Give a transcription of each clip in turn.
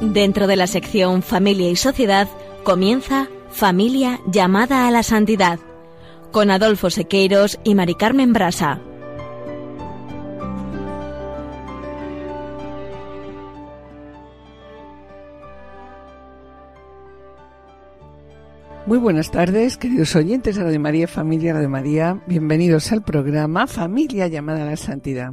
Dentro de la sección Familia y Sociedad comienza Familia llamada a la santidad con Adolfo Sequeiros y Mari Carmen Brasa. Muy buenas tardes, queridos oyentes de Radio María, familia de María. Bienvenidos al programa Familia llamada a la Santidad.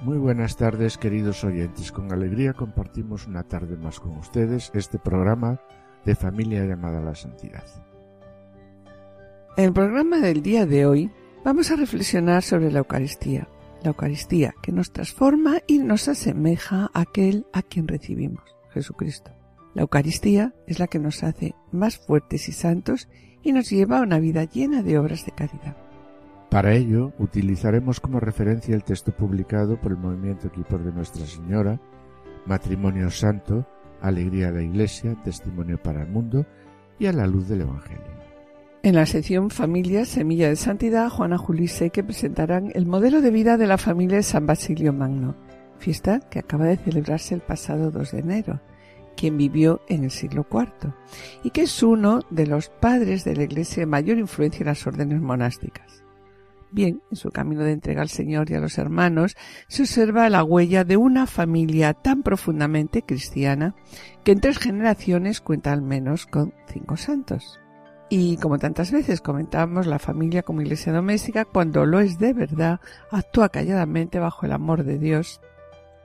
Muy buenas tardes, queridos oyentes. Con alegría compartimos una tarde más con ustedes este programa de Familia llamada a la Santidad. En el programa del día de hoy vamos a reflexionar sobre la Eucaristía. La Eucaristía que nos transforma y nos asemeja a aquel a quien recibimos, Jesucristo. La Eucaristía es la que nos hace más fuertes y santos y nos lleva a una vida llena de obras de caridad. Para ello, utilizaremos como referencia el texto publicado por el Movimiento Equipos de Nuestra Señora, Matrimonio Santo, Alegría de la Iglesia, Testimonio para el Mundo y a la luz del Evangelio. En la sección Familia Semilla de Santidad, Juana Julise que presentarán el modelo de vida de la familia de San Basilio Magno, fiesta que acaba de celebrarse el pasado 2 de enero quien vivió en el siglo IV, y que es uno de los padres de la Iglesia de mayor influencia en las órdenes monásticas. Bien, en su camino de entrega al Señor y a los hermanos se observa la huella de una familia tan profundamente cristiana que en tres generaciones cuenta al menos con cinco santos. Y como tantas veces comentamos, la familia como iglesia doméstica, cuando lo es de verdad, actúa calladamente bajo el amor de Dios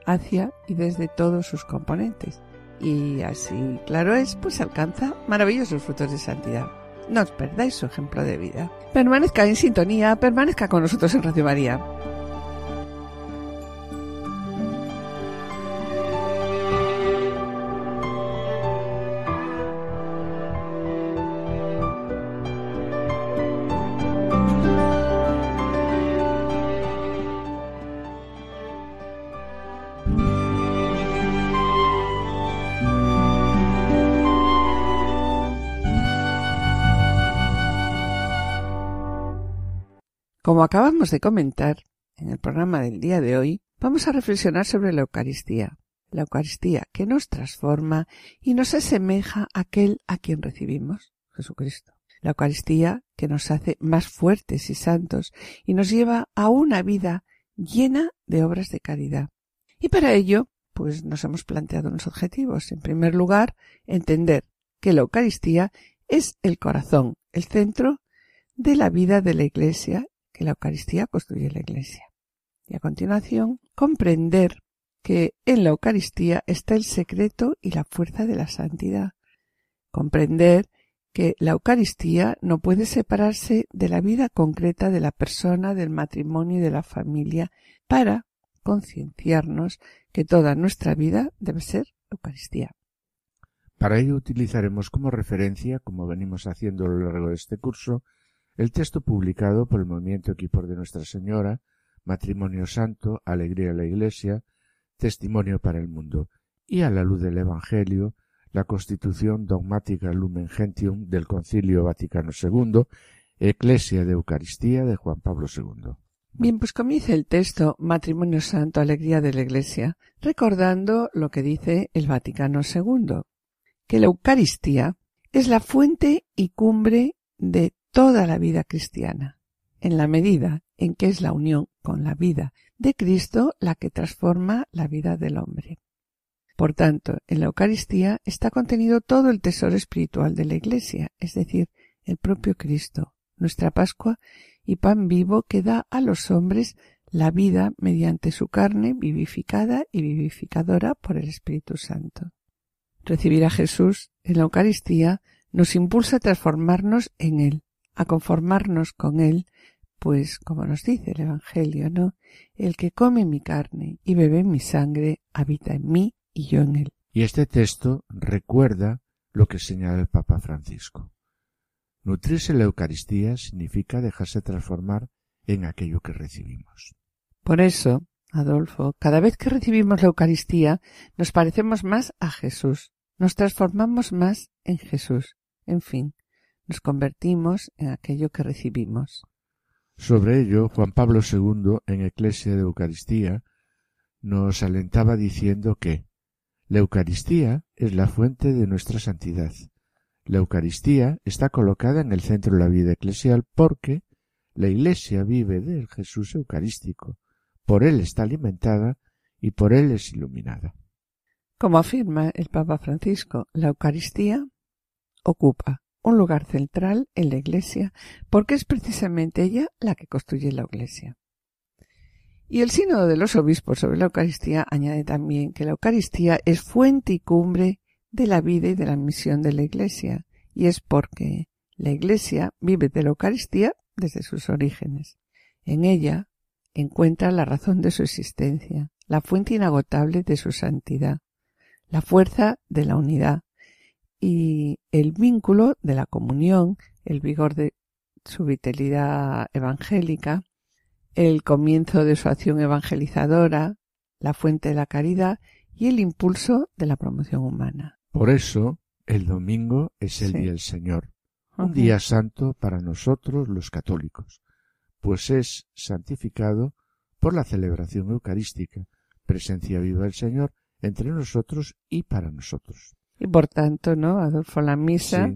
hacia y desde todos sus componentes, y así, claro es, pues alcanza maravillosos frutos de santidad. No os perdáis su ejemplo de vida. Permanezca en sintonía, permanezca con nosotros en Radio María. Como acabamos de comentar en el programa del día de hoy, vamos a reflexionar sobre la Eucaristía. La Eucaristía que nos transforma y nos asemeja a aquel a quien recibimos, Jesucristo. La Eucaristía que nos hace más fuertes y santos y nos lleva a una vida llena de obras de caridad. Y para ello, pues nos hemos planteado unos objetivos. En primer lugar, entender que la Eucaristía es el corazón, el centro de la vida de la Iglesia que la Eucaristía construye la Iglesia. Y a continuación, comprender que en la Eucaristía está el secreto y la fuerza de la santidad. Comprender que la Eucaristía no puede separarse de la vida concreta de la persona, del matrimonio y de la familia para concienciarnos que toda nuestra vida debe ser Eucaristía. Para ello utilizaremos como referencia, como venimos haciendo a lo largo de este curso, el texto publicado por el Movimiento Equipos de Nuestra Señora, Matrimonio Santo, Alegría de la Iglesia, Testimonio para el Mundo, y a la luz del Evangelio, la Constitución Dogmática Lumen Gentium del Concilio Vaticano II, Eclesia de Eucaristía de Juan Pablo II. Bien, pues comienza el texto Matrimonio Santo, Alegría de la Iglesia, recordando lo que dice el Vaticano II, que la Eucaristía es la fuente y cumbre de toda la vida cristiana, en la medida en que es la unión con la vida de Cristo la que transforma la vida del hombre. Por tanto, en la Eucaristía está contenido todo el tesoro espiritual de la Iglesia, es decir, el propio Cristo, nuestra Pascua y pan vivo que da a los hombres la vida mediante su carne vivificada y vivificadora por el Espíritu Santo. Recibir a Jesús en la Eucaristía nos impulsa a transformarnos en Él, a conformarnos con Él, pues, como nos dice el Evangelio, ¿no? El que come mi carne y bebe mi sangre habita en mí y yo en él. Y este texto recuerda lo que señala el Papa Francisco. Nutrirse la Eucaristía significa dejarse transformar en aquello que recibimos. Por eso, Adolfo, cada vez que recibimos la Eucaristía nos parecemos más a Jesús, nos transformamos más en Jesús. En fin, nos convertimos en aquello que recibimos. Sobre ello, Juan Pablo II, en Eclesia de Eucaristía, nos alentaba diciendo que la Eucaristía es la fuente de nuestra santidad. La Eucaristía está colocada en el centro de la vida eclesial porque la Iglesia vive del Jesús Eucarístico, por él está alimentada y por él es iluminada. Como afirma el Papa Francisco, la Eucaristía ocupa un lugar central en la Iglesia porque es precisamente ella la que construye la Iglesia. Y el Sínodo de los Obispos sobre la Eucaristía añade también que la Eucaristía es fuente y cumbre de la vida y de la misión de la Iglesia, y es porque la Iglesia vive de la Eucaristía desde sus orígenes. En ella encuentra la razón de su existencia, la fuente inagotable de su santidad, la fuerza de la unidad y el vínculo de la comunión, el vigor de su vitalidad evangélica, el comienzo de su acción evangelizadora, la fuente de la caridad y el impulso de la promoción humana. Por eso, el domingo es el día del Señor, un día santo para nosotros los católicos, pues es santificado por la celebración eucarística, presencia viva del Señor entre nosotros y para nosotros. Y por tanto, ¿no, Adolfo? La misa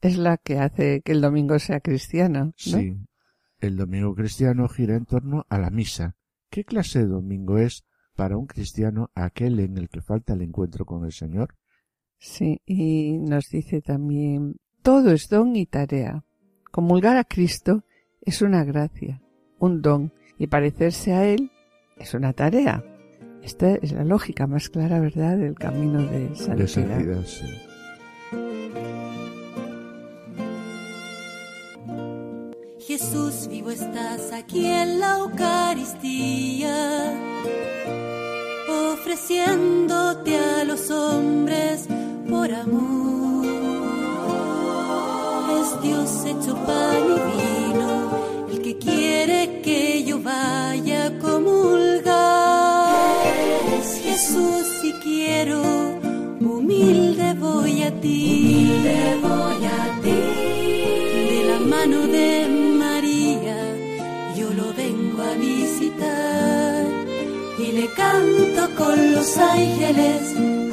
es la que hace que el domingo sea cristiano. ¿no? Sí, el domingo cristiano gira en torno a la misa. ¿Qué clase de domingo es para un cristiano aquel en el que falta el encuentro con el Señor? Sí, y nos dice también, todo es don y tarea. Comulgar a Cristo es una gracia, un don, y parecerse a Él es una tarea. Esta es la lógica más clara, ¿verdad?, del camino de santidad. De santidad sí. Jesús vivo estás aquí en la Eucaristía, ofreciéndote a los hombres por amor. Es Dios hecho pan y vino, el que quiere que yo vaya quiero, humilde voy a ti. Humilde voy a ti. De la mano de a visitar y le canto con los ángeles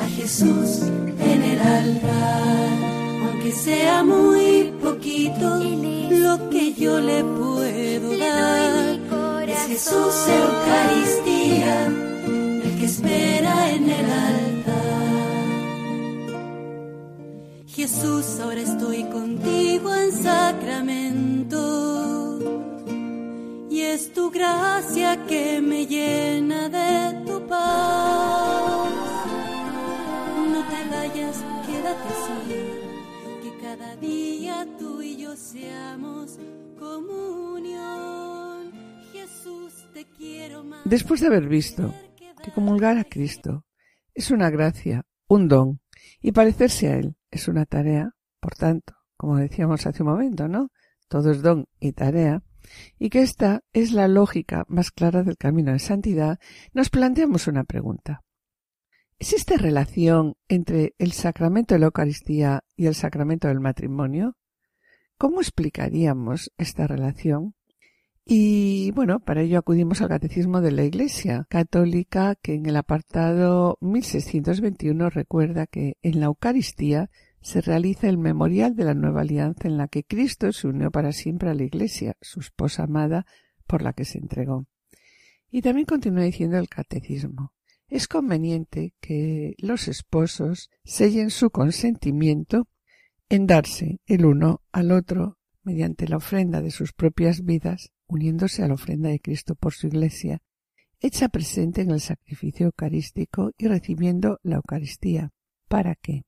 a Jesús en el altar, aunque sea muy poquito lo que yo le puedo dar. Es Jesús Eucaristía, el que espera en el altar. Jesús, ahora estoy contigo en sacramento es tu gracia que me llena de tu paz. No te vayas, quédate así, que cada día tú y yo seamos comunión. Jesús, te quiero más. Después de haber visto que comulgar a Cristo es una gracia, un don, y parecerse a Él es una tarea, por tanto, como decíamos hace un momento, ¿no? Todo es don y tarea y que esta es la lógica más clara del camino de santidad, nos planteamos una pregunta. ¿Existe relación entre el sacramento de la Eucaristía y el sacramento del matrimonio? ¿Cómo explicaríamos esta relación? Y bueno, para ello acudimos al Catecismo de la Iglesia Católica, que en el apartado 1621 recuerda que en la Eucaristía se realiza el memorial de la nueva alianza en la que Cristo se unió para siempre a la Iglesia, su esposa amada, por la que se entregó. Y también continúa diciendo el catecismo. Es conveniente que los esposos sellen su consentimiento en darse el uno al otro mediante la ofrenda de sus propias vidas, uniéndose a la ofrenda de Cristo por su Iglesia, hecha presente en el sacrificio eucarístico y recibiendo la Eucaristía. ¿Para qué?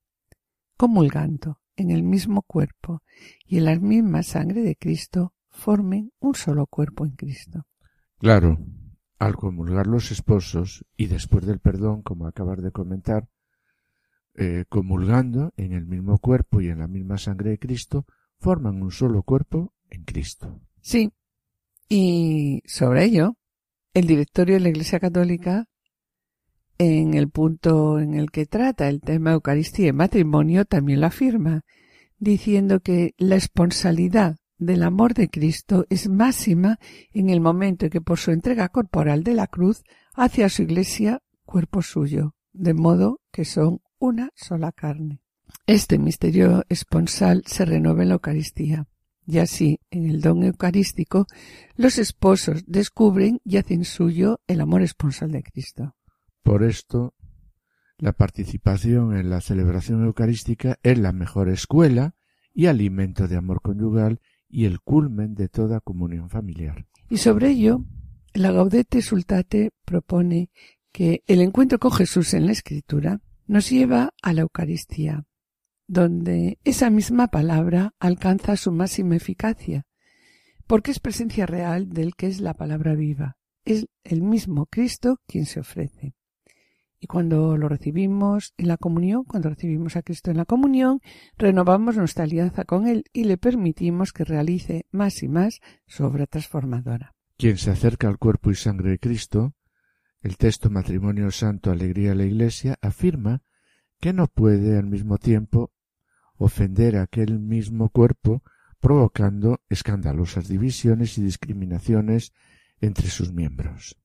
comulgando en el mismo cuerpo y en la misma sangre de Cristo, formen un solo cuerpo en Cristo. Claro, al comulgar los esposos y después del perdón, como acabas de comentar, eh, comulgando en el mismo cuerpo y en la misma sangre de Cristo, forman un solo cuerpo en Cristo. Sí, y sobre ello, el directorio de la Iglesia Católica en el punto en el que trata el tema Eucaristía y matrimonio también lo afirma. diciendo que la esponsalidad del amor de Cristo es máxima en el momento en que por su entrega corporal de la cruz hace a su iglesia cuerpo suyo, de modo que son una sola carne. Este misterio esponsal se renueva en la Eucaristía. Y así, en el don eucarístico, los esposos descubren y hacen suyo el amor esponsal de Cristo. Por esto, la participación en la celebración eucarística es la mejor escuela y alimento de amor conyugal y el culmen de toda comunión familiar. Y sobre ello, la Gaudete Sultate propone que el encuentro con Jesús en la Escritura nos lleva a la Eucaristía, donde esa misma palabra alcanza su máxima eficacia, porque es presencia real del que es la palabra viva. Es el mismo Cristo quien se ofrece. Y cuando lo recibimos en la comunión, cuando recibimos a Cristo en la comunión, renovamos nuestra alianza con Él y le permitimos que realice más y más su obra transformadora. Quien se acerca al cuerpo y sangre de Cristo, el texto Matrimonio Santo Alegría a la Iglesia afirma que no puede al mismo tiempo ofender a aquel mismo cuerpo provocando escandalosas divisiones y discriminaciones entre sus miembros.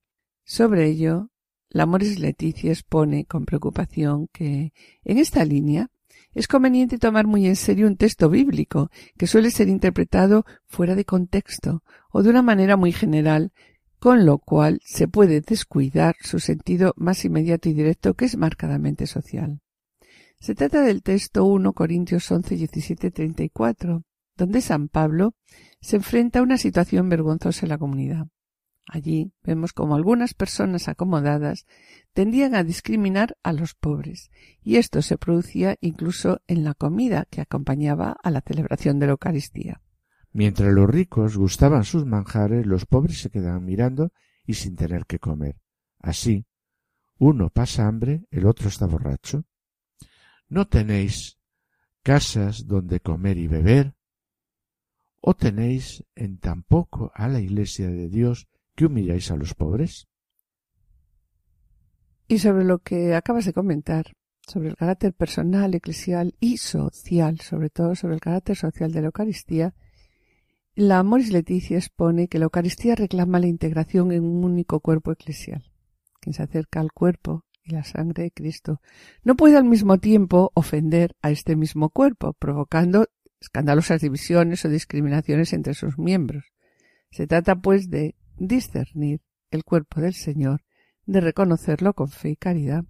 Sobre ello, la Moris Leticia expone con preocupación que, en esta línea, es conveniente tomar muy en serio un texto bíblico que suele ser interpretado fuera de contexto o de una manera muy general, con lo cual se puede descuidar su sentido más inmediato y directo que es marcadamente social. Se trata del texto 1 Corintios 11, 17, 34, donde San Pablo se enfrenta a una situación vergonzosa en la comunidad. Allí vemos como algunas personas acomodadas tendían a discriminar a los pobres, y esto se producía incluso en la comida que acompañaba a la celebración de la Eucaristía. Mientras los ricos gustaban sus manjares, los pobres se quedaban mirando y sin tener que comer. Así, uno pasa hambre, el otro está borracho. ¿No tenéis casas donde comer y beber? ¿O tenéis en tan poco a la Iglesia de Dios que humilláis a los pobres? Y sobre lo que acabas de comentar, sobre el carácter personal, eclesial y social, sobre todo sobre el carácter social de la Eucaristía, la Moris Leticia expone que la Eucaristía reclama la integración en un único cuerpo eclesial. Quien se acerca al cuerpo la sangre de Cristo no puede al mismo tiempo ofender a este mismo cuerpo, provocando escandalosas divisiones o discriminaciones entre sus miembros. Se trata, pues, de discernir el cuerpo del Señor, de reconocerlo con fe y caridad,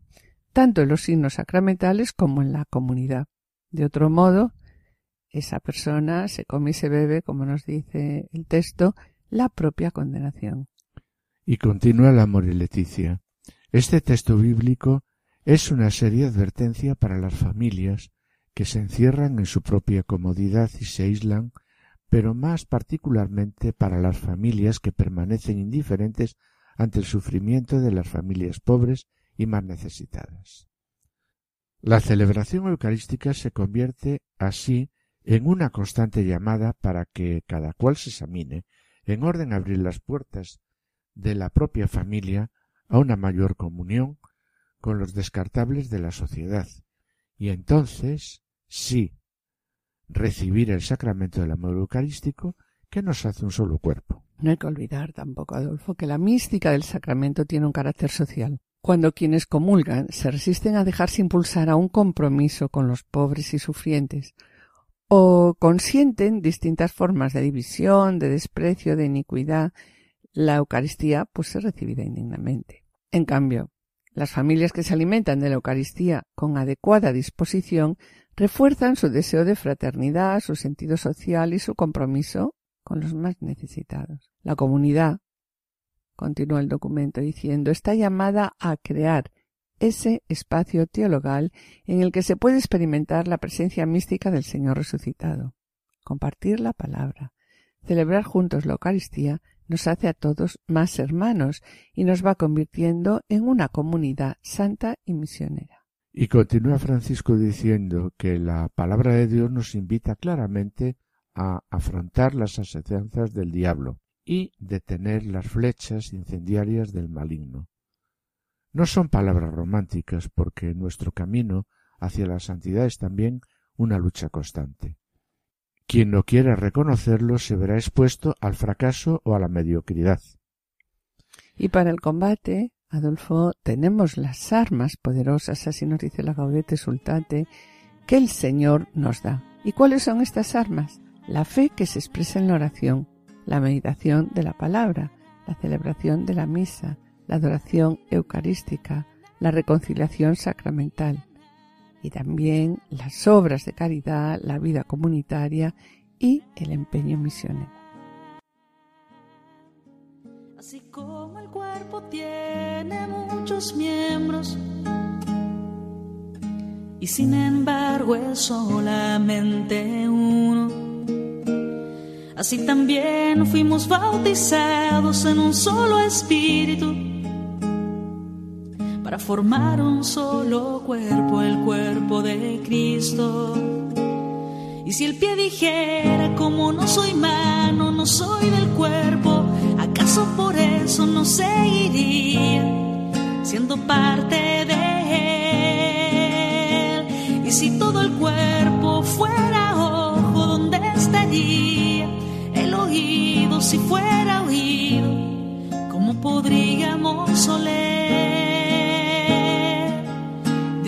tanto en los signos sacramentales como en la comunidad. De otro modo, esa persona se come y se bebe, como nos dice el texto, la propia condenación. Y continúa la amor y Leticia. Este texto bíblico es una seria advertencia para las familias que se encierran en su propia comodidad y se aíslan pero más particularmente para las familias que permanecen indiferentes ante el sufrimiento de las familias pobres y más necesitadas. La celebración eucarística se convierte así en una constante llamada para que cada cual se examine, en orden a abrir las puertas de la propia familia a una mayor comunión con los descartables de la sociedad, y entonces, sí, recibir el sacramento del amor eucarístico que nos hace un solo cuerpo. No hay que olvidar tampoco, Adolfo, que la mística del sacramento tiene un carácter social. Cuando quienes comulgan se resisten a dejarse impulsar a un compromiso con los pobres y sufrientes, o consienten distintas formas de división, de desprecio, de iniquidad, la Eucaristía pues es recibida indignamente. En cambio, las familias que se alimentan de la Eucaristía con adecuada disposición refuerzan su deseo de fraternidad, su sentido social y su compromiso con los más necesitados. La comunidad, continúa el documento diciendo, está llamada a crear ese espacio teologal en el que se puede experimentar la presencia mística del Señor resucitado. Compartir la palabra, celebrar juntos la Eucaristía nos hace a todos más hermanos y nos va convirtiendo en una comunidad santa y misionera. Y continúa Francisco diciendo que la palabra de Dios nos invita claramente a afrontar las asechanzas del diablo y detener las flechas incendiarias del maligno. No son palabras románticas porque nuestro camino hacia la santidad es también una lucha constante. Quien no quiera reconocerlo se verá expuesto al fracaso o a la mediocridad. Y para el combate, Adolfo, tenemos las armas poderosas, así nos dice la Gaudete Sultate, que el Señor nos da. ¿Y cuáles son estas armas? La fe que se expresa en la oración, la meditación de la palabra, la celebración de la misa, la adoración eucarística, la reconciliación sacramental y también las obras de caridad, la vida comunitaria y el empeño misionero. Así como el cuerpo tiene muchos miembros y sin embargo es solamente uno. Así también fuimos bautizados en un solo espíritu para formar un solo cuerpo, el cuerpo de Cristo. Y si el pie dijera, como no soy mano, no soy del cuerpo, ¿acaso por eso no seguiría siendo parte de él? Y si todo el cuerpo fuera ojo, ¿dónde estaría el oído si fuera oído? ¿Cómo podríamos oler?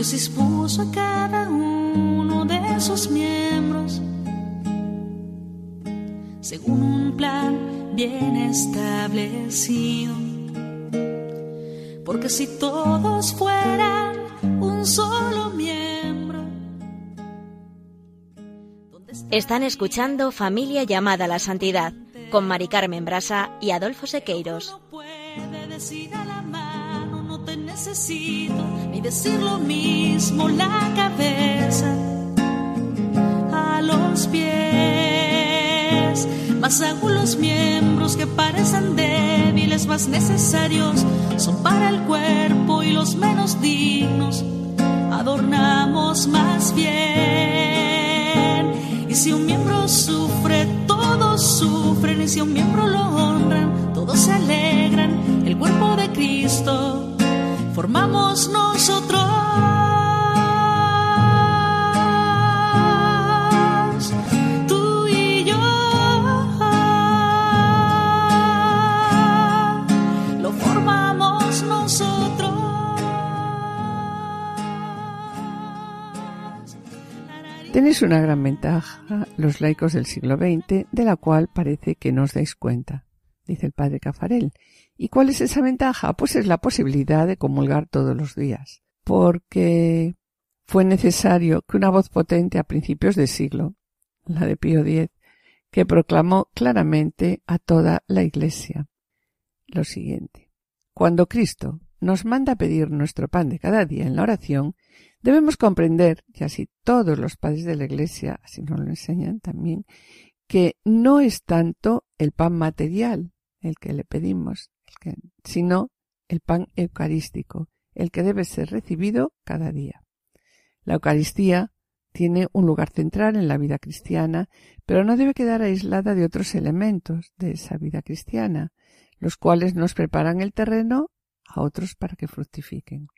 Dios dispuso a cada uno de esos miembros según un plan bien establecido. Porque si todos fueran un solo miembro. ¿dónde estaría Están escuchando Familia llamada a la Santidad con Mari Carmen Brasa y Adolfo Sequeiros. No puede decir a la necesito, ni decir lo mismo la cabeza a los pies. Más aún los miembros que parecen débiles, más necesarios son para el cuerpo y los menos dignos adornamos más bien. Y si un miembro sufre, todos sufren. Y si un miembro lo honran, todos se alegran. El cuerpo de Cristo formamos nosotros. Tú y yo lo formamos nosotros. Tenéis una gran ventaja, los laicos del siglo XX, de la cual parece que no os dais cuenta, dice el padre Cafarel. ¿Y cuál es esa ventaja? Pues es la posibilidad de comulgar todos los días, porque fue necesario que una voz potente a principios de siglo, la de Pío X, que proclamó claramente a toda la Iglesia lo siguiente. Cuando Cristo nos manda pedir nuestro pan de cada día en la oración, debemos comprender, y así todos los padres de la Iglesia así nos lo enseñan también, que no es tanto el pan material el que le pedimos, sino el pan eucarístico, el que debe ser recibido cada día. La Eucaristía tiene un lugar central en la vida cristiana, pero no debe quedar aislada de otros elementos de esa vida cristiana, los cuales nos preparan el terreno a otros para que fructifiquen.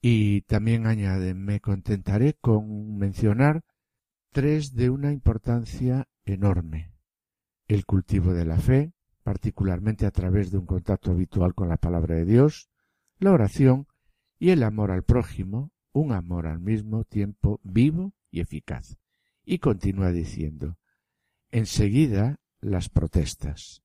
Y también añade, me contentaré con mencionar tres de una importancia enorme. El cultivo de la fe, particularmente a través de un contacto habitual con la palabra de Dios, la oración y el amor al prójimo, un amor al mismo tiempo vivo y eficaz. Y continúa diciendo, enseguida las protestas.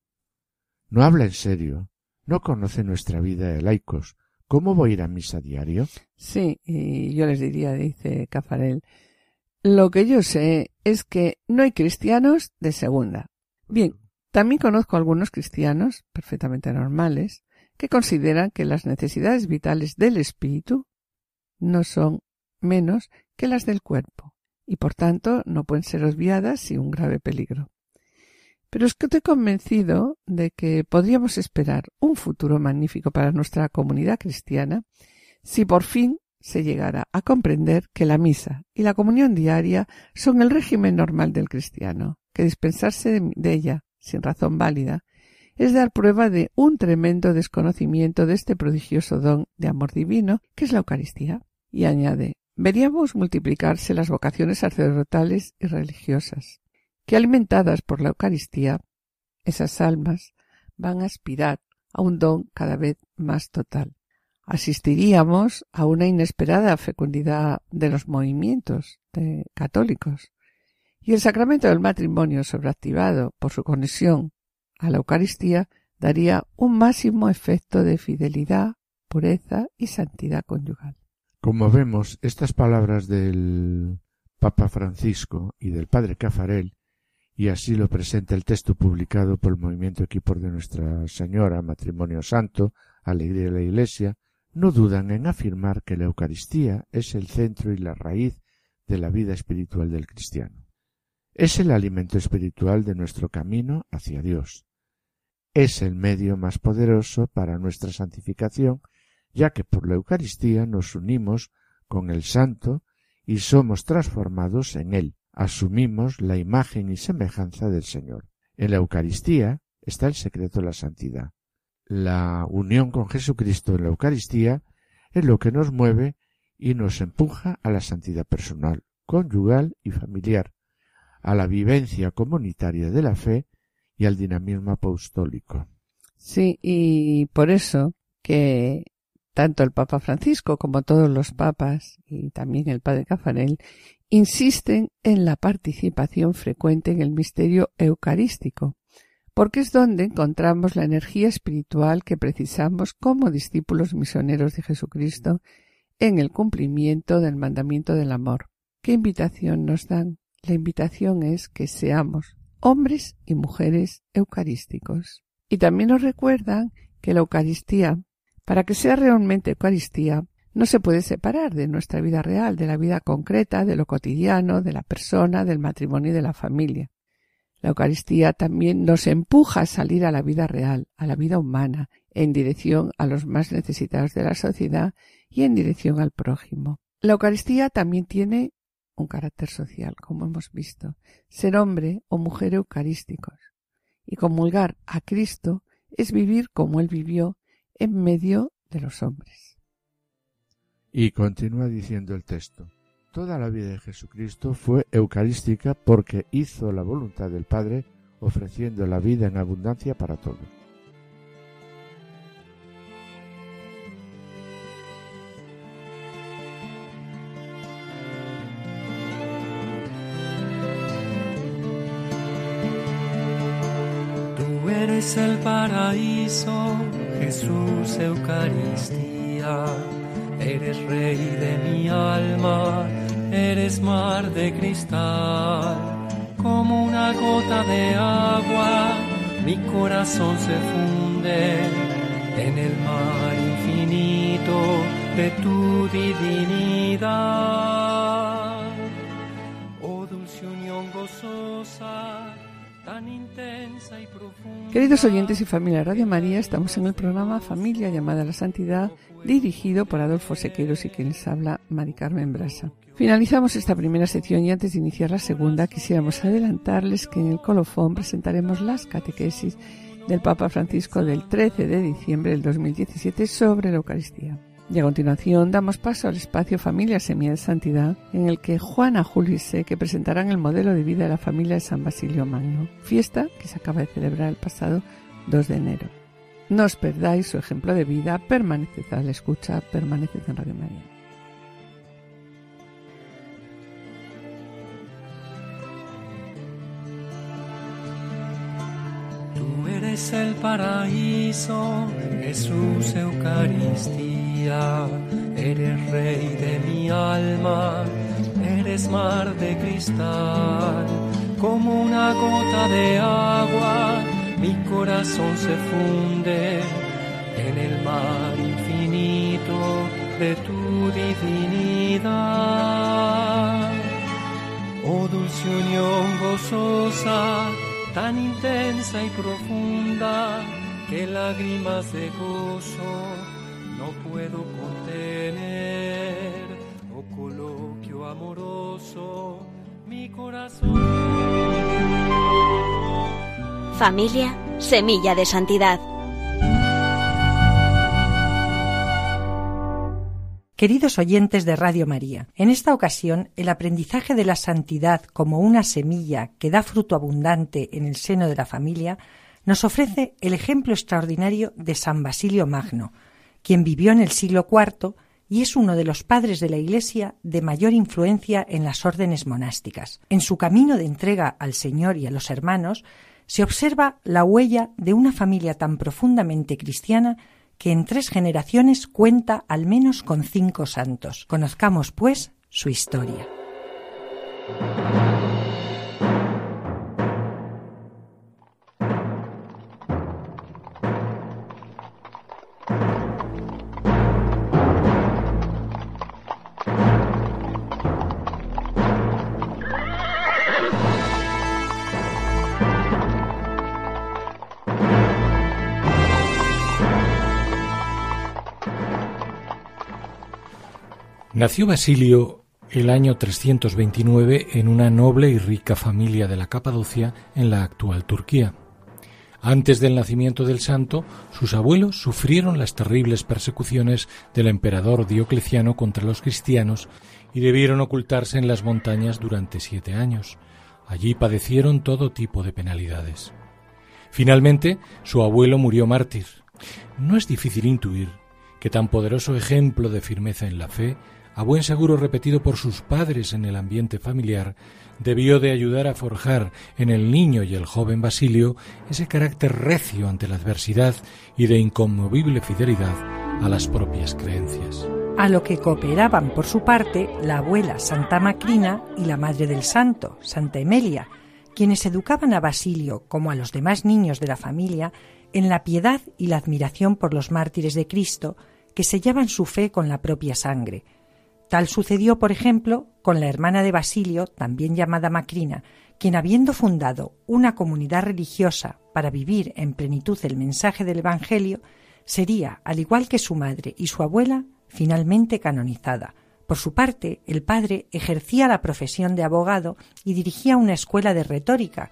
No habla en serio, no conoce nuestra vida de laicos. ¿Cómo voy a ir a misa diario? Sí, y yo les diría, dice Cafarel, lo que yo sé es que no hay cristianos de segunda. Bien, también conozco algunos cristianos perfectamente normales que consideran que las necesidades vitales del espíritu no son menos que las del cuerpo y por tanto no pueden ser obviadas sin un grave peligro. Pero es que estoy convencido de que podríamos esperar un futuro magnífico para nuestra comunidad cristiana si por fin se llegara a comprender que la misa y la comunión diaria son el régimen normal del cristiano, que dispensarse de, ella sin razón válida es dar prueba de un tremendo desconocimiento de este prodigioso don de amor divino que es la Eucaristía. Y añade, veríamos multiplicarse las vocaciones sacerdotales y religiosas, que alimentadas por la Eucaristía, esas almas van a aspirar a un don cada vez más total. Asistiríamos a una inesperada fecundidad de los movimientos de católicos. Y el sacramento del matrimonio sobreactivado por su conexión a la Eucaristía daría un máximo efecto de fidelidad, pureza y santidad conyugal. Como vemos, estas palabras del Papa Francisco y del Padre Cafarel, y así lo presenta el texto publicado por el Movimiento Equipos de Nuestra Señora, Matrimonio Santo, Alegría de la Iglesia, no dudan en afirmar que la Eucaristía es el centro y la raíz de la vida espiritual del cristiano. Es el alimento espiritual de nuestro camino hacia Dios. Es el medio más poderoso para nuestra santificación, ya que por la Eucaristía nos unimos con el Santo y somos transformados en Él, asumimos la imagen y semejanza del Señor. En la Eucaristía está el secreto de la santidad. La unión con Jesucristo en la Eucaristía es lo que nos mueve y nos empuja a la santidad personal, conyugal y familiar, a la vivencia comunitaria de la fe y al dinamismo apostólico. Sí, y por eso que tanto el Papa Francisco como todos los papas y también el Padre Cafarel insisten en la participación frecuente en el misterio eucarístico, porque es donde encontramos la energía espiritual que precisamos como discípulos misioneros de Jesucristo en el cumplimiento del mandamiento del amor. ¿Qué invitación nos dan? La invitación es que seamos hombres y mujeres eucarísticos. Y también nos recuerdan que la Eucaristía para que sea realmente Eucaristía, no se puede separar de nuestra vida real, de la vida concreta, de lo cotidiano, de la persona, del matrimonio y de la familia. La Eucaristía también nos empuja a salir a la vida real, a la vida humana, en dirección a los más necesitados de la sociedad y en dirección al prójimo. La Eucaristía también tiene un carácter social, como hemos visto, ser hombre o mujer eucarísticos. Y comulgar a Cristo es vivir como Él vivió en medio de los hombres. Y continúa diciendo el texto. Toda la vida de Jesucristo fue eucarística porque hizo la voluntad del Padre ofreciendo la vida en abundancia para todos. Eres el paraíso Jesús Eucaristía, eres rey de mi alma, eres mar de cristal, como una gota de agua, mi corazón se funde en el mar infinito de tu divinidad. Oh dulce unión gozosa Queridos oyentes y familia Radio María, estamos en el programa Familia llamada a la Santidad, dirigido por Adolfo Sequeros y quien les habla, Mari Carmen Brasa. Finalizamos esta primera sección y antes de iniciar la segunda quisiéramos adelantarles que en el colofón presentaremos las catequesis del Papa Francisco del 13 de diciembre del 2017 sobre la Eucaristía. Y a continuación damos paso al espacio Familia Semilla de Santidad, en el que Juana, Julio y Seque presentarán el modelo de vida de la familia de San Basilio Magno, fiesta que se acaba de celebrar el pasado 2 de enero. No os perdáis su ejemplo de vida, permaneced a la escucha, permaneced en Radio María. Eres el paraíso, Jesús Eucaristía, eres rey de mi alma, eres mar de cristal, como una gota de agua, mi corazón se funde en el mar infinito de tu divinidad. Oh dulce unión gozosa, tan intensa y profunda que lágrimas de gozo no puedo contener. Oh coloquio amoroso, mi corazón. Familia, semilla de santidad. Queridos oyentes de Radio María, en esta ocasión el aprendizaje de la santidad como una semilla que da fruto abundante en el seno de la familia nos ofrece el ejemplo extraordinario de San Basilio Magno, quien vivió en el siglo IV y es uno de los padres de la Iglesia de mayor influencia en las órdenes monásticas. En su camino de entrega al Señor y a los hermanos se observa la huella de una familia tan profundamente cristiana que en tres generaciones cuenta al menos con cinco santos. Conozcamos, pues, su historia. Nació Basilio el año 329 en una noble y rica familia de la Capadocia en la actual Turquía. Antes del nacimiento del santo, sus abuelos sufrieron las terribles persecuciones del emperador Diocleciano contra los cristianos y debieron ocultarse en las montañas durante siete años. Allí padecieron todo tipo de penalidades. Finalmente, su abuelo murió mártir. No es difícil intuir que tan poderoso ejemplo de firmeza en la fe a buen seguro repetido por sus padres en el ambiente familiar, debió de ayudar a forjar en el niño y el joven Basilio ese carácter recio ante la adversidad y de inconmovible fidelidad a las propias creencias. A lo que cooperaban por su parte la abuela Santa Macrina y la madre del santo, Santa Emelia, quienes educaban a Basilio como a los demás niños de la familia en la piedad y la admiración por los mártires de Cristo que sellaban su fe con la propia sangre, Tal sucedió, por ejemplo, con la hermana de Basilio, también llamada Macrina, quien habiendo fundado una comunidad religiosa para vivir en plenitud el mensaje del Evangelio, sería, al igual que su madre y su abuela, finalmente canonizada. Por su parte, el padre ejercía la profesión de abogado y dirigía una escuela de retórica,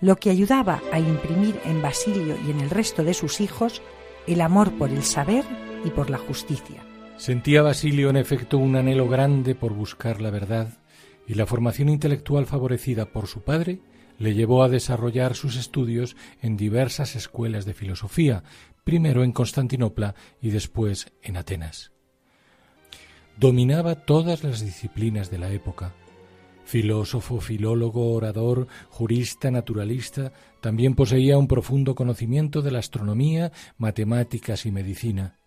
lo que ayudaba a imprimir en Basilio y en el resto de sus hijos el amor por el saber y por la justicia. Sentía Basilio en efecto un anhelo grande por buscar la verdad y la formación intelectual favorecida por su padre le llevó a desarrollar sus estudios en diversas escuelas de filosofía, primero en Constantinopla y después en Atenas. Dominaba todas las disciplinas de la época. Filósofo, filólogo, orador, jurista, naturalista, también poseía un profundo conocimiento de la astronomía, matemáticas y medicina.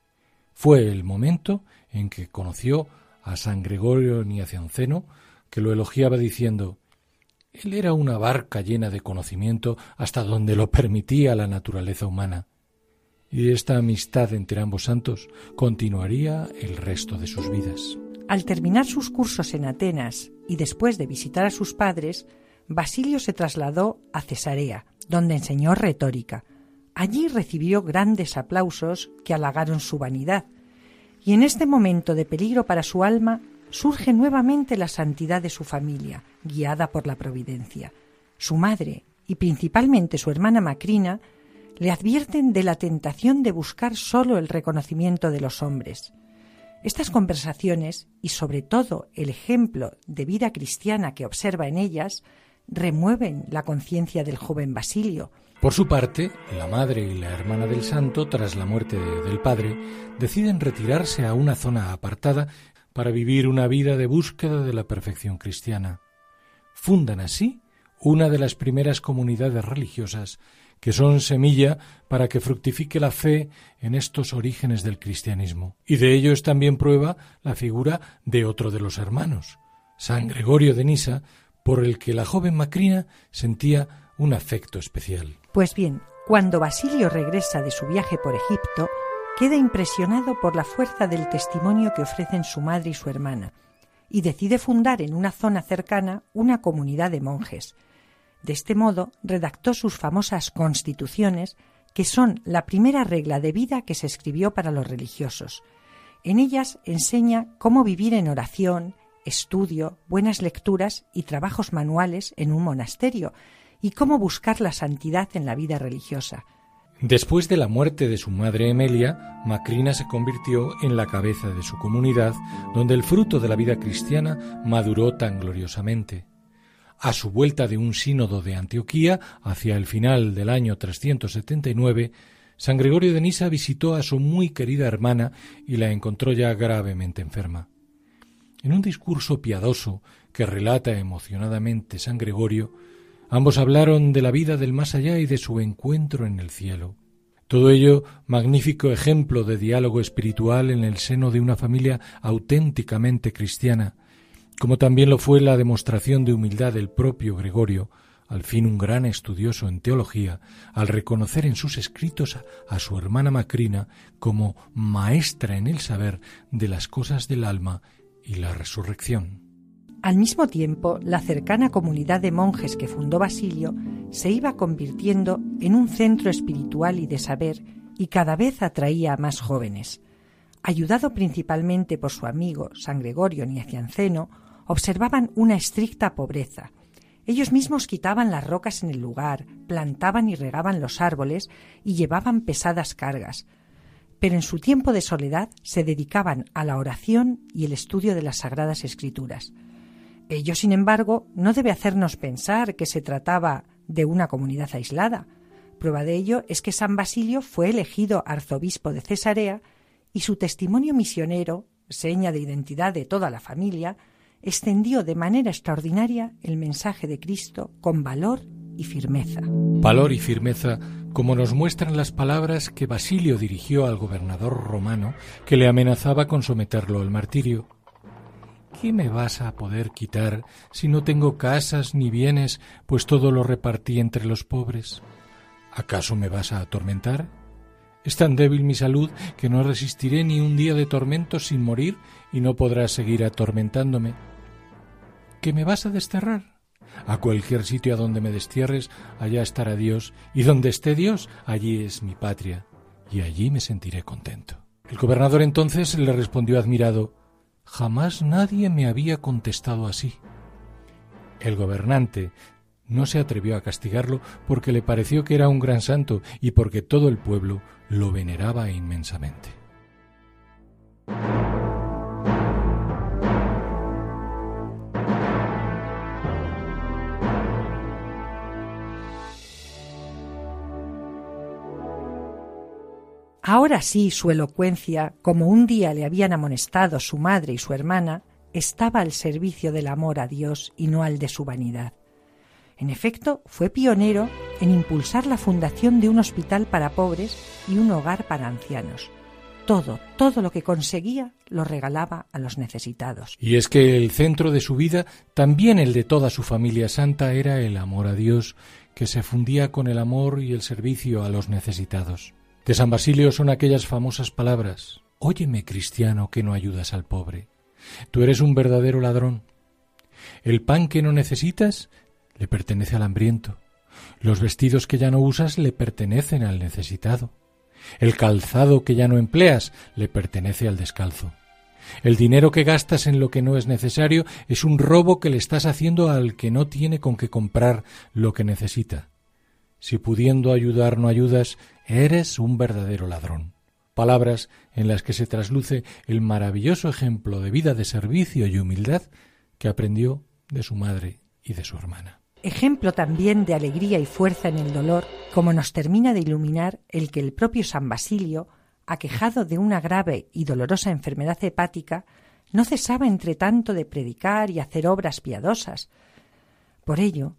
Fue el momento en que conoció a San Gregorio Niacianceno, que lo elogiaba diciendo Él era una barca llena de conocimiento hasta donde lo permitía la naturaleza humana. Y esta amistad entre ambos santos continuaría el resto de sus vidas. Al terminar sus cursos en Atenas y después de visitar a sus padres, Basilio se trasladó a Cesarea, donde enseñó retórica, Allí recibió grandes aplausos que halagaron su vanidad, y en este momento de peligro para su alma surge nuevamente la santidad de su familia, guiada por la providencia. Su madre, y principalmente su hermana Macrina, le advierten de la tentación de buscar solo el reconocimiento de los hombres. Estas conversaciones, y sobre todo el ejemplo de vida cristiana que observa en ellas, remueven la conciencia del joven Basilio, por su parte, la madre y la hermana del santo, tras la muerte del padre, deciden retirarse a una zona apartada para vivir una vida de búsqueda de la perfección cristiana. Fundan así una de las primeras comunidades religiosas que son semilla para que fructifique la fe en estos orígenes del cristianismo. Y de ello es también prueba la figura de otro de los hermanos, San Gregorio de Nisa, por el que la joven Macrina sentía un afecto especial. Pues bien, cuando Basilio regresa de su viaje por Egipto, queda impresionado por la fuerza del testimonio que ofrecen su madre y su hermana, y decide fundar en una zona cercana una comunidad de monjes. De este modo, redactó sus famosas constituciones, que son la primera regla de vida que se escribió para los religiosos. En ellas enseña cómo vivir en oración, estudio, buenas lecturas y trabajos manuales en un monasterio, y cómo buscar la santidad en la vida religiosa. Después de la muerte de su madre Emelia, Macrina se convirtió en la cabeza de su comunidad, donde el fruto de la vida cristiana maduró tan gloriosamente. A su vuelta de un sínodo de Antioquía, hacia el final del año 379, San Gregorio de Nisa visitó a su muy querida hermana y la encontró ya gravemente enferma. En un discurso piadoso que relata emocionadamente San Gregorio, Ambos hablaron de la vida del más allá y de su encuentro en el cielo. Todo ello magnífico ejemplo de diálogo espiritual en el seno de una familia auténticamente cristiana, como también lo fue la demostración de humildad del propio Gregorio, al fin un gran estudioso en teología, al reconocer en sus escritos a, su hermana Macrina como maestra en el saber de las cosas del alma y la resurrección. Al mismo tiempo, la cercana comunidad de monjes que fundó Basilio se iba convirtiendo en un centro espiritual y de saber y cada vez atraía a más jóvenes. Ayudado principalmente por su amigo San Gregorio Niacianceno, observaban una estricta pobreza. Ellos mismos quitaban las rocas en el lugar, plantaban y regaban los árboles y llevaban pesadas cargas, pero en su tiempo de soledad se dedicaban a la oración y el estudio de las sagradas escrituras. Ello, sin embargo, no debe hacernos pensar que se trataba de una comunidad aislada. Prueba de ello es que San Basilio fue elegido arzobispo de Cesarea y su testimonio misionero, seña de identidad de toda la familia, extendió de manera extraordinaria el mensaje de Cristo con valor y firmeza. Valor y firmeza como nos muestran las palabras que Basilio dirigió al gobernador romano que le amenazaba con someterlo al martirio. ¿Qué me vas a poder quitar si no tengo casas ni bienes, pues todo lo repartí entre los pobres? ¿Acaso me vas a atormentar? Es tan débil mi salud que no resistiré ni un día de tormento sin morir y no podrás seguir atormentándome. ¿Qué me vas a desterrar? A cualquier sitio a donde me destierres, allá estará Dios, y donde esté Dios, allí es mi patria, y allí me sentiré contento. El gobernador entonces le respondió admirado Jamás nadie me había contestado así. El gobernante no se atrevió a castigarlo porque le pareció que era un gran santo y porque todo el pueblo lo veneraba inmensamente. Ahora sí su elocuencia, como un día le habían amonestado su madre y su hermana, estaba al servicio del amor a Dios y no al de su vanidad. En efecto, fue pionero en impulsar la fundación de un hospital para pobres y un hogar para ancianos. Todo, todo lo que conseguía lo regalaba a los necesitados. Y es que el centro de su vida, también el de toda su familia santa, era el amor a Dios, que se fundía con el amor y el servicio a los necesitados. De San Basilio son aquellas famosas palabras Óyeme, cristiano, que no ayudas al pobre. Tú eres un verdadero ladrón. El pan que no necesitas le pertenece al hambriento. Los vestidos que ya no usas le pertenecen al necesitado. El calzado que ya no empleas le pertenece al descalzo. El dinero que gastas en lo que no es necesario es un robo que le estás haciendo al que no tiene con qué comprar lo que necesita. Si pudiendo ayudar no ayudas, eres un verdadero ladrón. Palabras en las que se trasluce el maravilloso ejemplo de vida de servicio y humildad que aprendió de su madre y de su hermana. Ejemplo también de alegría y fuerza en el dolor, como nos termina de iluminar el que el propio San Basilio, aquejado de una grave y dolorosa enfermedad hepática, no cesaba entre tanto de predicar y hacer obras piadosas. Por ello,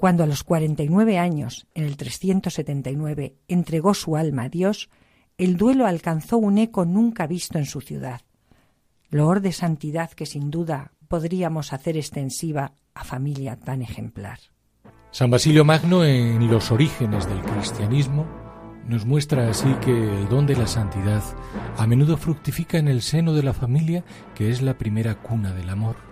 cuando a los 49 años, en el 379, entregó su alma a Dios, el duelo alcanzó un eco nunca visto en su ciudad. Loor de santidad que sin duda podríamos hacer extensiva a familia tan ejemplar. San Basilio Magno, en los orígenes del cristianismo, nos muestra así que el don de la santidad a menudo fructifica en el seno de la familia, que es la primera cuna del amor.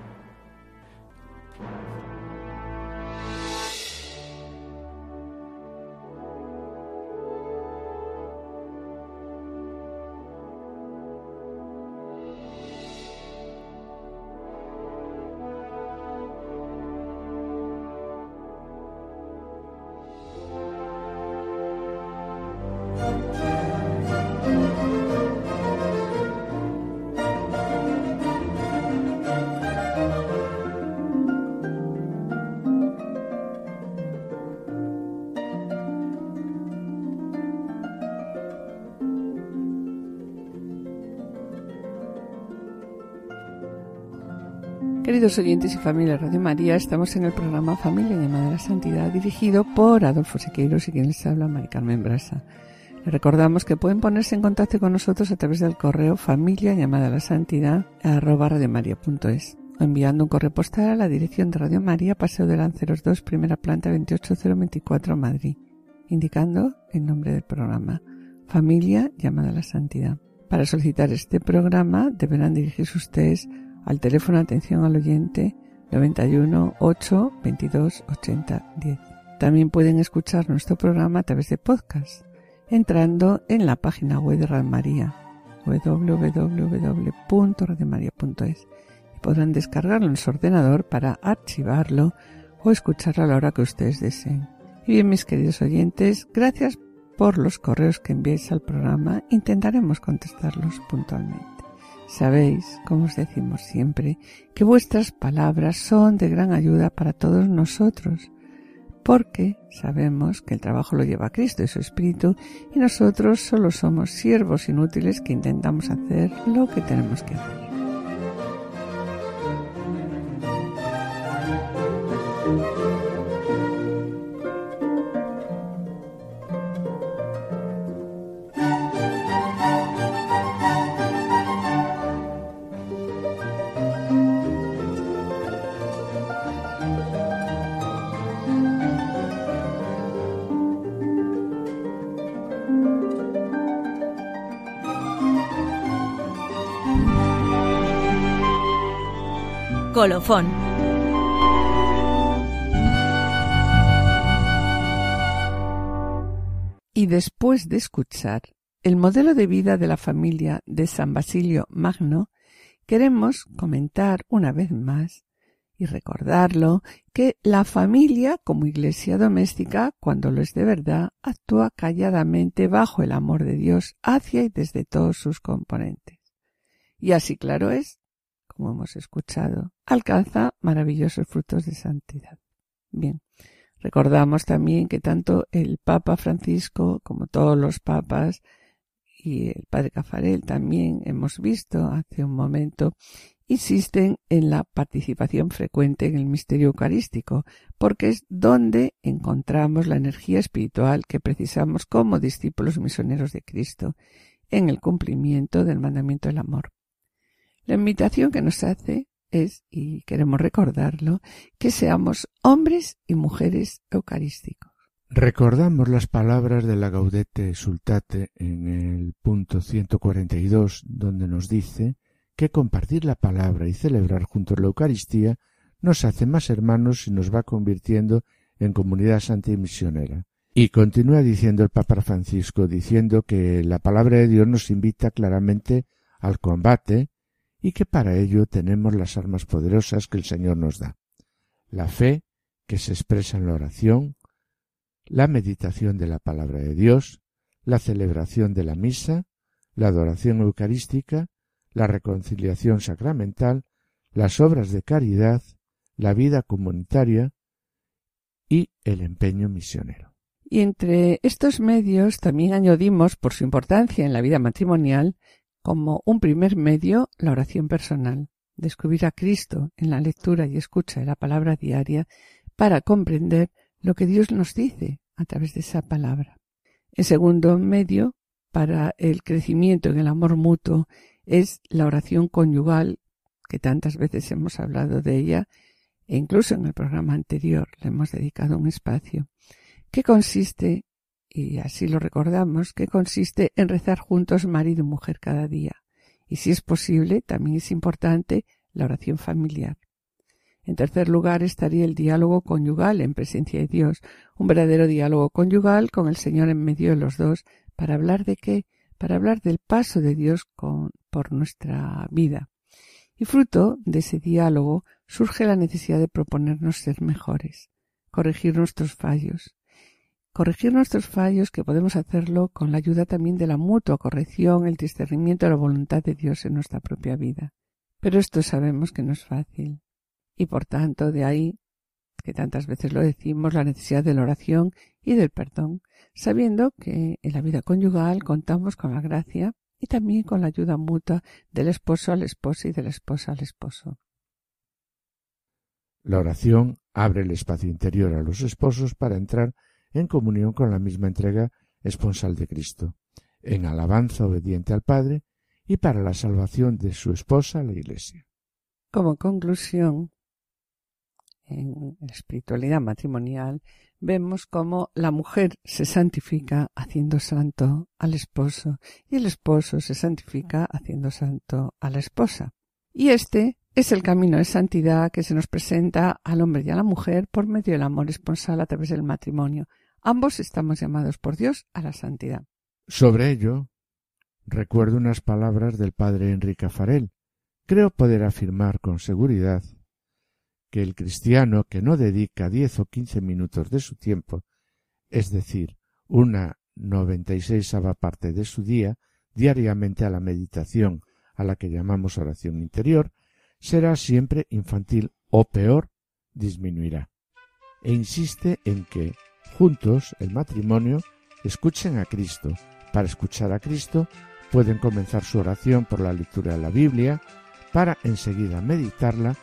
Queridos oyentes y familia de Radio María, estamos en el programa Familia llamada la Santidad, dirigido por Adolfo Sequeiros y quien les habla, Mari Carmen Brasa. Les recordamos que pueden ponerse en contacto con nosotros a través del correo familia llamada la santidad arroba o enviando un correo postal a la dirección de Radio María, Paseo de Lanceros 2, primera planta 28024, Madrid, indicando el nombre del programa, Familia llamada la Santidad. Para solicitar este programa deberán dirigirse ustedes al teléfono atención al oyente 91 8 22 80 10. También pueden escuchar nuestro programa a través de podcast, entrando en la página web de Radio María, www.radiomaria.es, y podrán descargarlo en su ordenador para archivarlo o escucharlo a la hora que ustedes deseen. Y bien, mis queridos oyentes, gracias por los correos que enviáis al programa. Intentaremos contestarlos puntualmente. Sabéis, como os decimos siempre, que vuestras palabras son de gran ayuda para todos nosotros, porque sabemos que el trabajo lo lleva Cristo y su Espíritu, y nosotros solo somos siervos inútiles que intentamos hacer lo que tenemos que hacer. Y después de escuchar el modelo de vida de la familia de San Basilio Magno, queremos comentar una vez más y recordarlo que la familia como iglesia doméstica, cuando lo es de verdad, actúa calladamente bajo el amor de Dios hacia y desde todos sus componentes. Y así claro es como hemos escuchado, alcanza maravillosos frutos de santidad. Bien, recordamos también que tanto el Papa Francisco como todos los papas y el Padre Cafarel también hemos visto hace un momento insisten en la participación frecuente en el misterio eucarístico, porque es donde encontramos la energía espiritual que precisamos como discípulos misioneros de Cristo en el cumplimiento del mandamiento del amor. La invitación que nos hace es, y queremos recordarlo, que seamos hombres y mujeres eucarísticos. Recordamos las palabras de la Gaudete Sultate en el punto 142, donde nos dice que compartir la palabra y celebrar juntos la Eucaristía nos hace más hermanos y nos va convirtiendo en comunidad santa y misionera. Y continúa diciendo el Papa Francisco, diciendo que la palabra de Dios nos invita claramente al combate, y que para ello tenemos las armas poderosas que el Señor nos da. La fe, que se expresa en la oración, la meditación de la palabra de Dios, la celebración de la misa, la adoración eucarística, la reconciliación sacramental, las obras de caridad, la vida comunitaria y el empeño misionero. Y entre estos medios también añadimos, por su importancia en la vida matrimonial, como un primer medio la oración personal, descubrir a Cristo en la lectura y escucha de la palabra diaria para comprender lo que Dios nos dice a través de esa palabra. En segundo medio, para el crecimiento en el amor mutuo, es la oración conyugal, que tantas veces hemos hablado de ella, e incluso en el programa anterior le hemos dedicado un espacio, que consiste y así lo recordamos, que consiste en rezar juntos marido y mujer cada día. Y si es posible, también es importante la oración familiar. En tercer lugar estaría el diálogo conyugal en presencia de Dios, un verdadero diálogo conyugal con el Señor en medio de los dos, para hablar de qué? Para hablar del paso de Dios con, por nuestra vida. Y fruto de ese diálogo surge la necesidad de proponernos ser mejores, corregir nuestros fallos, corregir nuestros fallos, que podemos hacerlo con la ayuda también de la mutua corrección, el discernimiento de la voluntad de Dios en nuestra propia vida. Pero esto sabemos que no es fácil. Y por tanto, de ahí que tantas veces lo decimos, la necesidad de la oración y del perdón, sabiendo que en la vida conyugal contamos con la gracia y también con la ayuda mutua del esposo al esposo y de la esposa al esposo. La oración abre el espacio interior a los esposos para entrar en comunión con la misma entrega esponsal de Cristo, en alabanza obediente al Padre y para la salvación de su esposa, la Iglesia. Como conclusión, en espiritualidad matrimonial, vemos cómo la mujer se santifica haciendo santo al esposo y el esposo se santifica haciendo santo a la esposa. Y este es el camino de santidad que se nos presenta al hombre y a la mujer por medio del amor esponsal a través del matrimonio. Ambos estamos llamados por Dios a la santidad. Sobre ello, recuerdo unas palabras del padre Enrique Farel. Creo poder afirmar con seguridad que el cristiano que no dedica diez o quince minutos de su tiempo, es decir, una noventa y seisava parte de su día, diariamente a la meditación, a la que llamamos oración interior, será siempre infantil o peor, disminuirá. E insiste en que, juntos, el matrimonio, escuchen a Cristo. Para escuchar a Cristo, pueden comenzar su oración por la lectura de la Biblia, para enseguida meditarla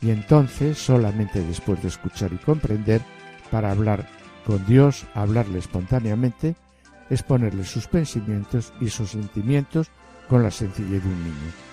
y entonces, solamente después de escuchar y comprender, para hablar con Dios, hablarle espontáneamente, exponerle sus pensamientos y sus sentimientos con la sencillez de un niño.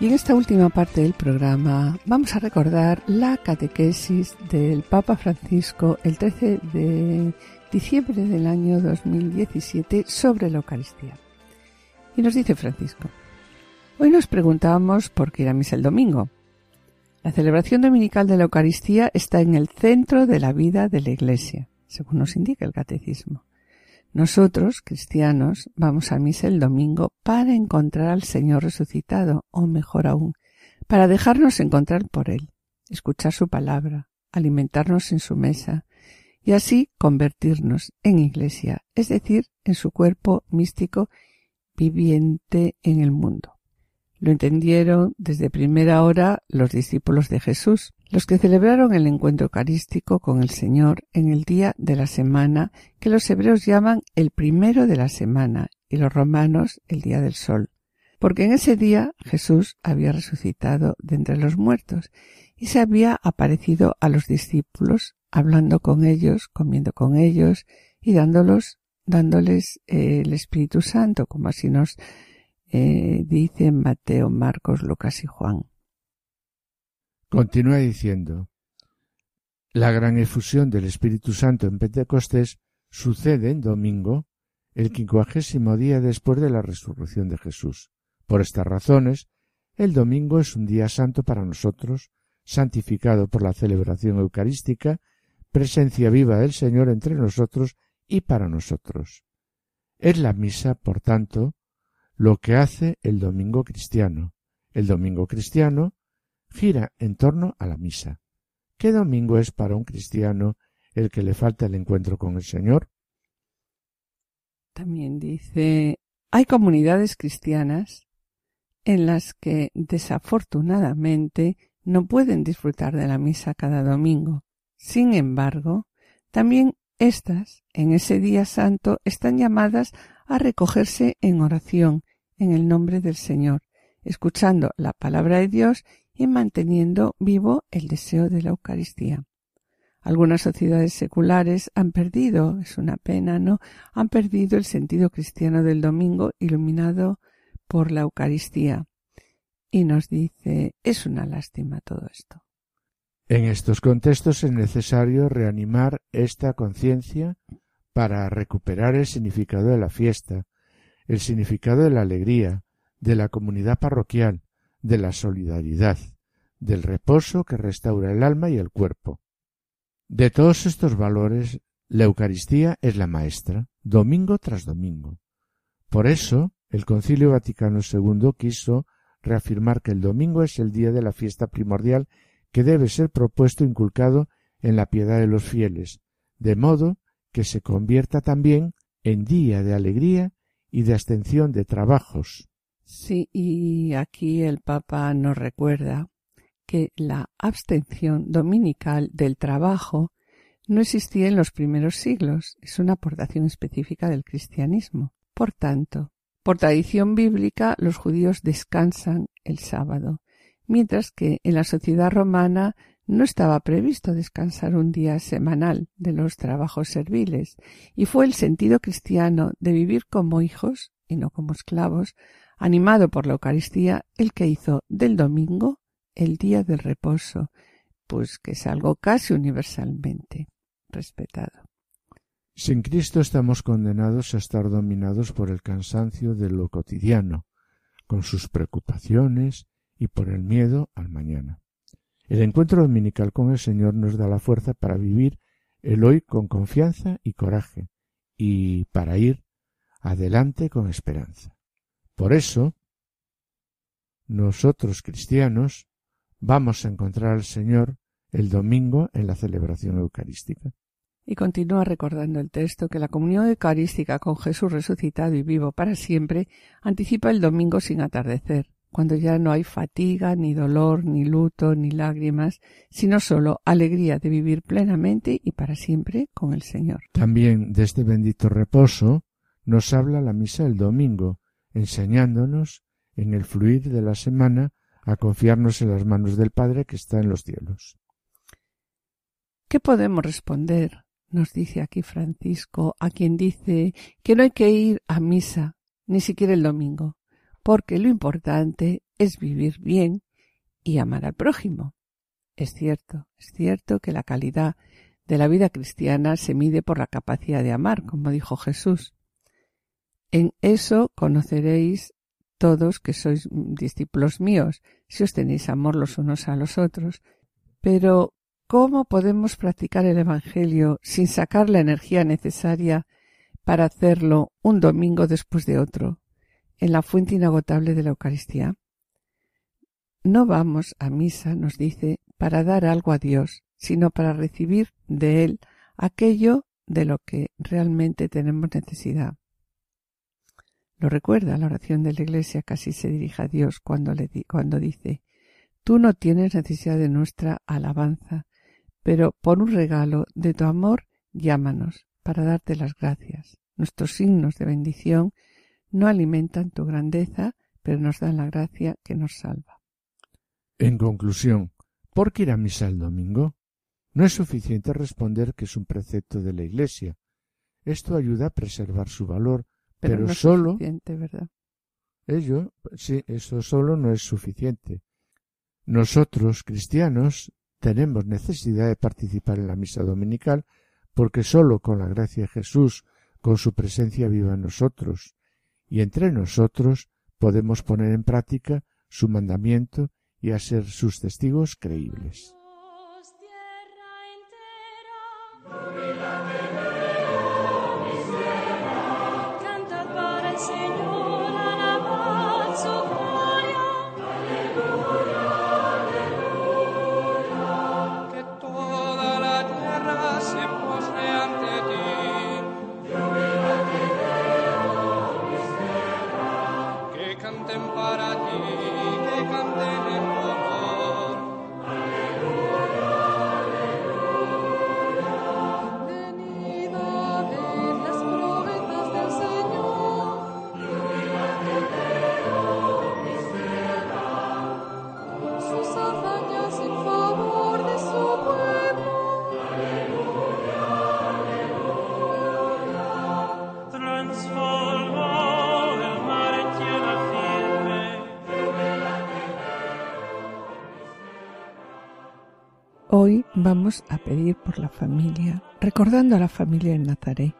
Y en esta última parte del programa vamos a recordar la catequesis del Papa Francisco el 13 de diciembre del año 2017 sobre la Eucaristía. Y nos dice Francisco, hoy nos preguntamos por qué ir a misa el domingo. La celebración dominical de la Eucaristía está en el centro de la vida de la Iglesia, según nos indica el catecismo. Nosotros, cristianos, vamos a misa el domingo para encontrar al Señor resucitado, o mejor aún, para dejarnos encontrar por Él, escuchar su palabra, alimentarnos en su mesa, y así convertirnos en iglesia, es decir, en su cuerpo místico viviente en el mundo. Lo entendieron desde primera hora los discípulos de Jesús, los que celebraron el encuentro eucarístico con el Señor en el día de la semana que los hebreos llaman el primero de la semana y los romanos el día del sol, porque en ese día Jesús había resucitado de entre los muertos y se había aparecido a los discípulos, hablando con ellos, comiendo con ellos y dándolos, dándoles eh, el Espíritu Santo, como así nos eh, dicen Mateo, Marcos, Lucas y Juan. Continúa diciendo, la gran efusión del Espíritu Santo en Pentecostés sucede en domingo, el quincuagésimo día después de la resurrección de Jesús. Por estas razones, el domingo es un día santo para nosotros, santificado por la celebración eucarística, presencia viva del Señor entre nosotros y para nosotros. Es la misa, por tanto, lo que hace el domingo cristiano. El domingo cristiano gira en torno a la misa. ¿Qué domingo es para un cristiano el que le falta el encuentro con el Señor? También dice, hay comunidades cristianas en las que desafortunadamente no pueden disfrutar de la misa cada domingo. Sin embargo, también éstas, en ese día santo, están llamadas a recogerse en oración en el nombre del Señor, escuchando la palabra de Dios y manteniendo vivo el deseo de la Eucaristía. Algunas sociedades seculares han perdido, es una pena, ¿no? Han perdido el sentido cristiano del domingo iluminado por la Eucaristía. Y nos dice, es una lástima todo esto. En estos contextos es necesario reanimar esta conciencia para recuperar el significado de la fiesta, el significado de la alegría, de la comunidad parroquial, de la solidaridad, del reposo que restaura el alma y el cuerpo. De todos estos valores, la Eucaristía es la maestra, domingo tras domingo. Por eso, el Concilio Vaticano II quiso reafirmar que el domingo es el día de la fiesta primordial que debe ser propuesto e inculcado en la piedad de los fieles, de modo que se convierta también en día de alegría y de abstención de trabajos. Sí, y aquí el Papa nos recuerda que la abstención dominical del trabajo no existía en los primeros siglos, es una aportación específica del cristianismo. Por tanto, por tradición bíblica, los judíos descansan el sábado, mientras que en la sociedad romana no estaba previsto descansar un día semanal de los trabajos serviles, y fue el sentido cristiano de vivir como hijos y no como esclavos, animado por la Eucaristía, el que hizo del domingo el día del reposo, pues que es algo casi universalmente respetado. Sin Cristo estamos condenados a estar dominados por el cansancio de lo cotidiano, con sus preocupaciones y por el miedo al mañana. El encuentro dominical con el Señor nos da la fuerza para vivir el hoy con confianza y coraje, y para ir adelante con esperanza. Por eso, nosotros cristianos vamos a encontrar al Señor el domingo en la celebración eucarística. Y continúa recordando el texto que la comunión eucarística con Jesús resucitado y vivo para siempre anticipa el domingo sin atardecer, cuando ya no hay fatiga, ni dolor, ni luto, ni lágrimas, sino solo alegría de vivir plenamente y para siempre con el Señor. También de este bendito reposo nos habla la misa el domingo, enseñándonos en el fluir de la semana a confiarnos en las manos del Padre que está en los cielos. ¿Qué podemos responder? Nos dice aquí Francisco, a quien dice que no hay que ir a misa, ni siquiera el domingo, porque lo importante es vivir bien y amar al prójimo. Es cierto, es cierto que la calidad de la vida cristiana se mide por la capacidad de amar, como dijo Jesús. En eso conoceréis todos que sois discípulos míos, si os tenéis amor los unos a los otros. Pero, ¿cómo podemos practicar el Evangelio sin sacar la energía necesaria para hacerlo un domingo después de otro, en la fuente inagotable de la Eucaristía? No vamos a misa, nos dice, para dar algo a Dios, sino para recibir de Él aquello de lo que realmente tenemos necesidad. Lo recuerda la oración de la Iglesia, casi se dirige a Dios cuando, le cuando dice, Tú no tienes necesidad de nuestra alabanza, pero por un regalo de tu amor llámanos para darte las gracias. Nuestros signos de bendición no alimentan tu grandeza, pero nos dan la gracia que nos salva. En conclusión, ¿por qué ir a misa el domingo? No es suficiente responder que es un precepto de la Iglesia. Esto ayuda a preservar su valor pero, solo ¿verdad? ello sí eso solo no es suficiente nosotros cristianos tenemos necesidad de participar en la misa dominical porque sólo con la gracia de Jesús con su presencia viva en nosotros y entre nosotros podemos poner en práctica su mandamiento y a ser sus testigos creíbles. Familia, recordando a la familia en Nazaret,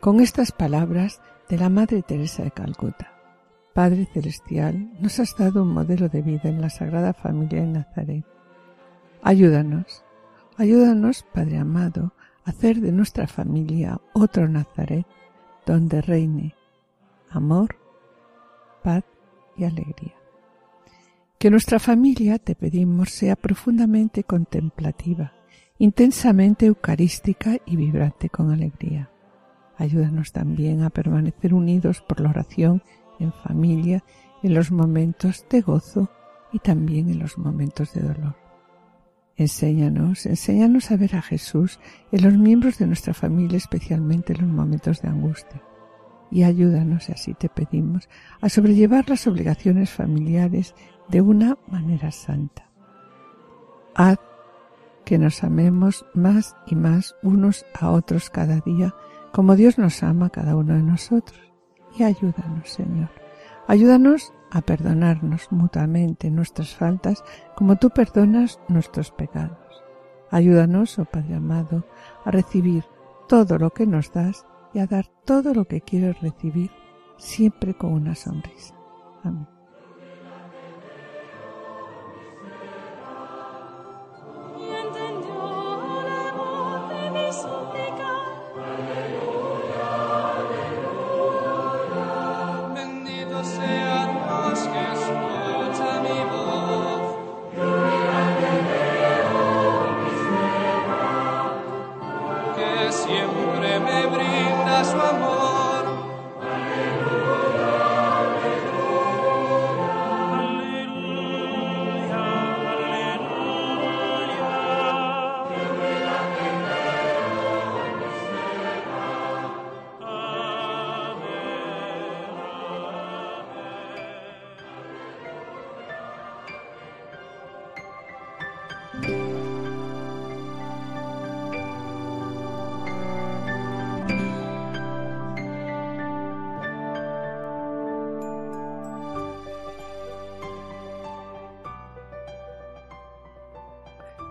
con estas palabras de la Madre Teresa de Calcuta. Padre Celestial, nos has dado un modelo de vida en la Sagrada Familia en Nazaret. Ayúdanos, ayúdanos, Padre amado, a hacer de nuestra familia otro Nazaret donde reine amor, paz y alegría. Que nuestra familia, te pedimos, sea profundamente contemplativa, intensamente eucarística y vibrante con alegría. Ayúdanos también a permanecer unidos por la oración en familia en los momentos de gozo y también en los momentos de dolor. Enséñanos, enséñanos a ver a Jesús en los miembros de nuestra familia, especialmente en los momentos de angustia. Y ayúdanos, así te pedimos, a sobrellevar las obligaciones familiares de una manera santa. Que nos amemos más y más unos a otros cada día, como Dios nos ama cada uno de nosotros. Y ayúdanos, Señor. Ayúdanos a perdonarnos mutuamente nuestras faltas como tú perdonas nuestros pecados. Ayúdanos, oh Padre amado, a recibir todo lo que nos das y a dar todo lo que quieres recibir, siempre con una sonrisa. Amén.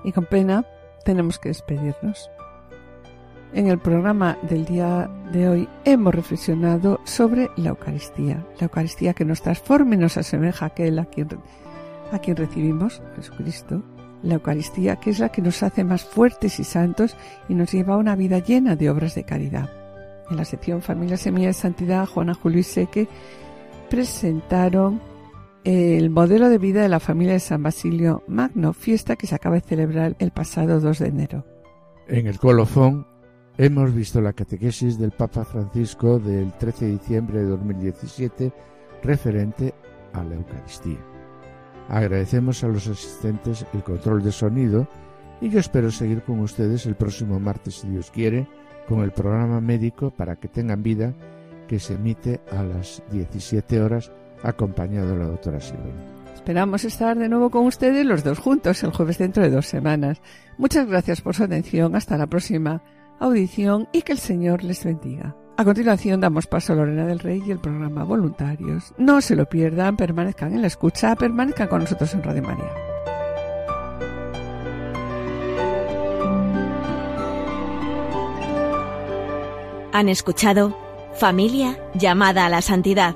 Y con pena tenemos que despedirnos. En el programa del día de hoy hemos reflexionado sobre la Eucaristía, la Eucaristía que nos transforma y nos asemeja a aquel a quien, recibimos, Jesucristo, la Eucaristía que es la que nos hace más fuertes y santos y nos lleva a una vida llena de obras de caridad. En la sección Familia Semilla de Santidad, Juana Julio y Seque presentaron el modelo de vida de la familia de San Basilio Magno, fiesta que se acaba de celebrar el pasado 2 de enero. En el colofón hemos visto la catequesis del Papa Francisco del 13 de diciembre de 2017 referente a la Eucaristía. Agradecemos a los asistentes el control de sonido y yo espero seguir con ustedes el próximo martes, si Dios quiere, con el programa médico para que tengan vida que se emite a las 17 horas acompañado de la doctora Silvia. Esperamos estar de nuevo con ustedes los dos juntos el jueves dentro de dos semanas. Muchas gracias por su atención. Hasta la próxima audición y que el Señor les bendiga. A continuación damos paso a Lorena del Rey y el programa Voluntarios. No se lo pierdan, permanezcan en la escucha, permanezcan con nosotros en Radio María. Han escuchado Familia llamada a la santidad